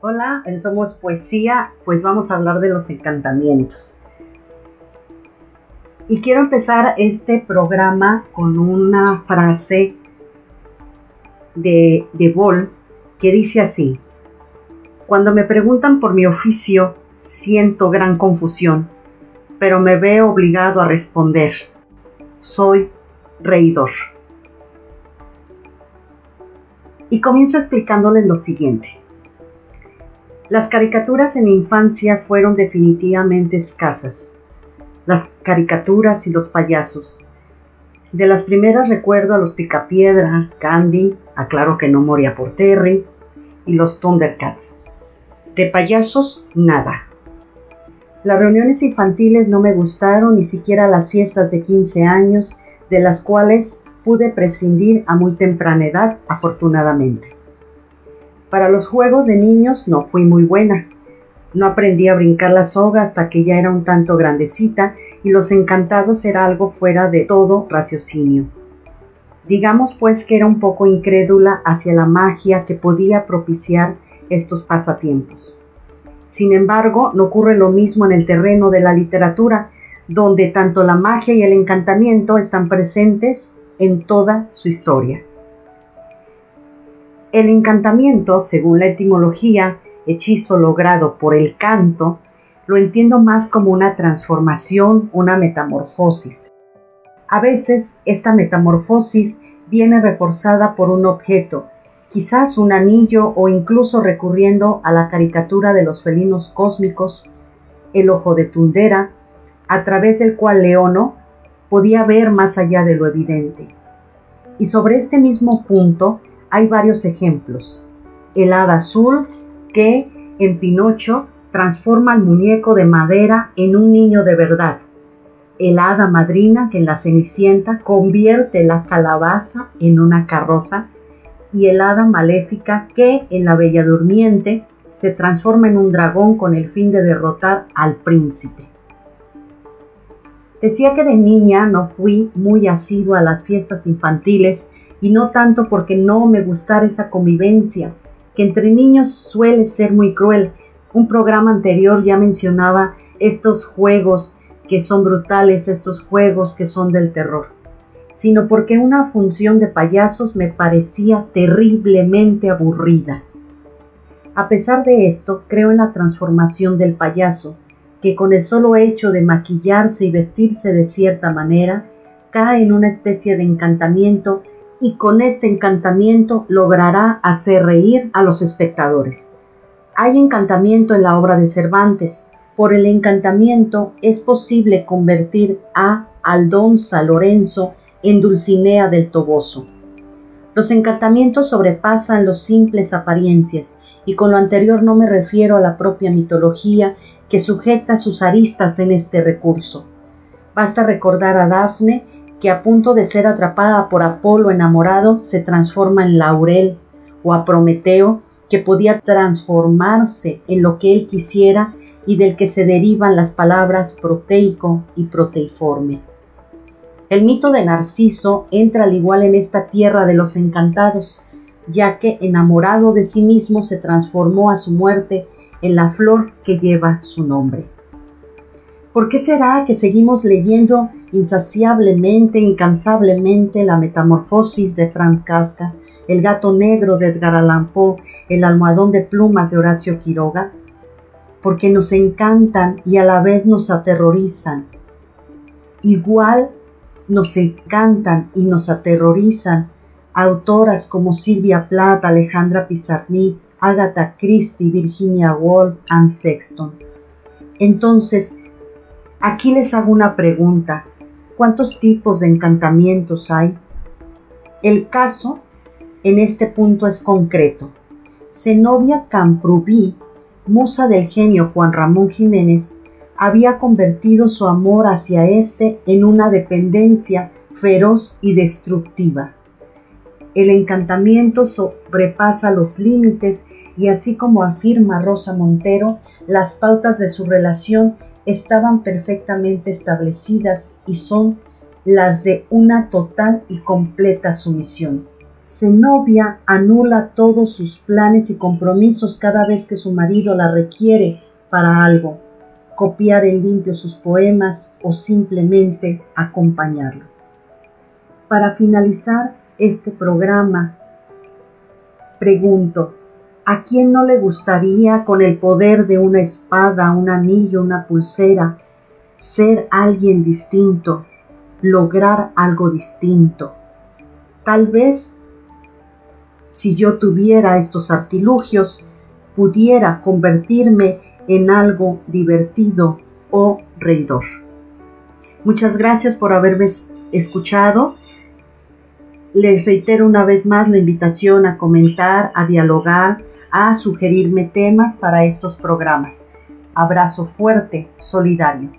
Hola, en Somos Poesía, pues vamos a hablar de los encantamientos. Y quiero empezar este programa con una frase de, de Bol que dice así, cuando me preguntan por mi oficio, siento gran confusión, pero me veo obligado a responder, soy reidor. Y comienzo explicándoles lo siguiente. Las caricaturas en infancia fueron definitivamente escasas. Las caricaturas y los payasos. De las primeras recuerdo a los Picapiedra, Candy, aclaro que no moría por Terry, y los Thundercats. De payasos, nada. Las reuniones infantiles no me gustaron, ni siquiera las fiestas de 15 años, de las cuales pude prescindir a muy temprana edad, afortunadamente. Para los juegos de niños no fui muy buena. No aprendí a brincar la soga hasta que ya era un tanto grandecita y los encantados era algo fuera de todo raciocinio. Digamos pues que era un poco incrédula hacia la magia que podía propiciar estos pasatiempos. Sin embargo, no ocurre lo mismo en el terreno de la literatura, donde tanto la magia y el encantamiento están presentes en toda su historia. El encantamiento, según la etimología, hechizo logrado por el canto, lo entiendo más como una transformación, una metamorfosis. A veces esta metamorfosis viene reforzada por un objeto, quizás un anillo o incluso recurriendo a la caricatura de los felinos cósmicos, el ojo de Tundera, a través del cual Leono podía ver más allá de lo evidente. Y sobre este mismo punto hay varios ejemplos. El hada azul que en Pinocho transforma al muñeco de madera en un niño de verdad. El hada madrina que en la Cenicienta convierte la calabaza en una carroza y el hada maléfica que en la Bella Durmiente se transforma en un dragón con el fin de derrotar al príncipe. Decía que de niña no fui muy asidua a las fiestas infantiles y no tanto porque no me gustara esa convivencia, que entre niños suele ser muy cruel. Un programa anterior ya mencionaba estos juegos que son brutales, estos juegos que son del terror, sino porque una función de payasos me parecía terriblemente aburrida. A pesar de esto, creo en la transformación del payaso, que con el solo hecho de maquillarse y vestirse de cierta manera, cae en una especie de encantamiento y con este encantamiento logrará hacer reír a los espectadores. Hay encantamiento en la obra de Cervantes. Por el encantamiento es posible convertir a Aldonza Lorenzo en Dulcinea del Toboso. Los encantamientos sobrepasan los simples apariencias, y con lo anterior no me refiero a la propia mitología que sujeta sus aristas en este recurso. Basta recordar a Dafne que a punto de ser atrapada por Apolo enamorado se transforma en laurel, o a Prometeo, que podía transformarse en lo que él quisiera y del que se derivan las palabras proteico y proteiforme. El mito de Narciso entra al igual en esta tierra de los encantados, ya que enamorado de sí mismo se transformó a su muerte en la flor que lleva su nombre. ¿Por qué será que seguimos leyendo insaciablemente, incansablemente la metamorfosis de Franz Kafka, el gato negro de Edgar Allan Poe, el almohadón de plumas de Horacio Quiroga? Porque nos encantan y a la vez nos aterrorizan. Igual nos encantan y nos aterrorizan autoras como Silvia Plath, Alejandra Pizarnik, Agatha Christie, Virginia Woolf, Anne Sexton. Entonces, Aquí les hago una pregunta. ¿Cuántos tipos de encantamientos hay? El caso en este punto es concreto. Zenobia Camprubí, musa del genio Juan Ramón Jiménez, había convertido su amor hacia éste en una dependencia feroz y destructiva. El encantamiento sobrepasa los límites y así como afirma Rosa Montero, las pautas de su relación estaban perfectamente establecidas y son las de una total y completa sumisión. Zenobia anula todos sus planes y compromisos cada vez que su marido la requiere para algo, copiar en limpio sus poemas o simplemente acompañarlo. Para finalizar este programa, pregunto, ¿a quién no le gustaría con el poder de una espada, un anillo, una pulsera, ser alguien distinto, lograr algo distinto? Tal vez si yo tuviera estos artilugios, pudiera convertirme en algo divertido o reidor. Muchas gracias por haberme escuchado. Les reitero una vez más la invitación a comentar, a dialogar, a sugerirme temas para estos programas. Abrazo fuerte, solidario.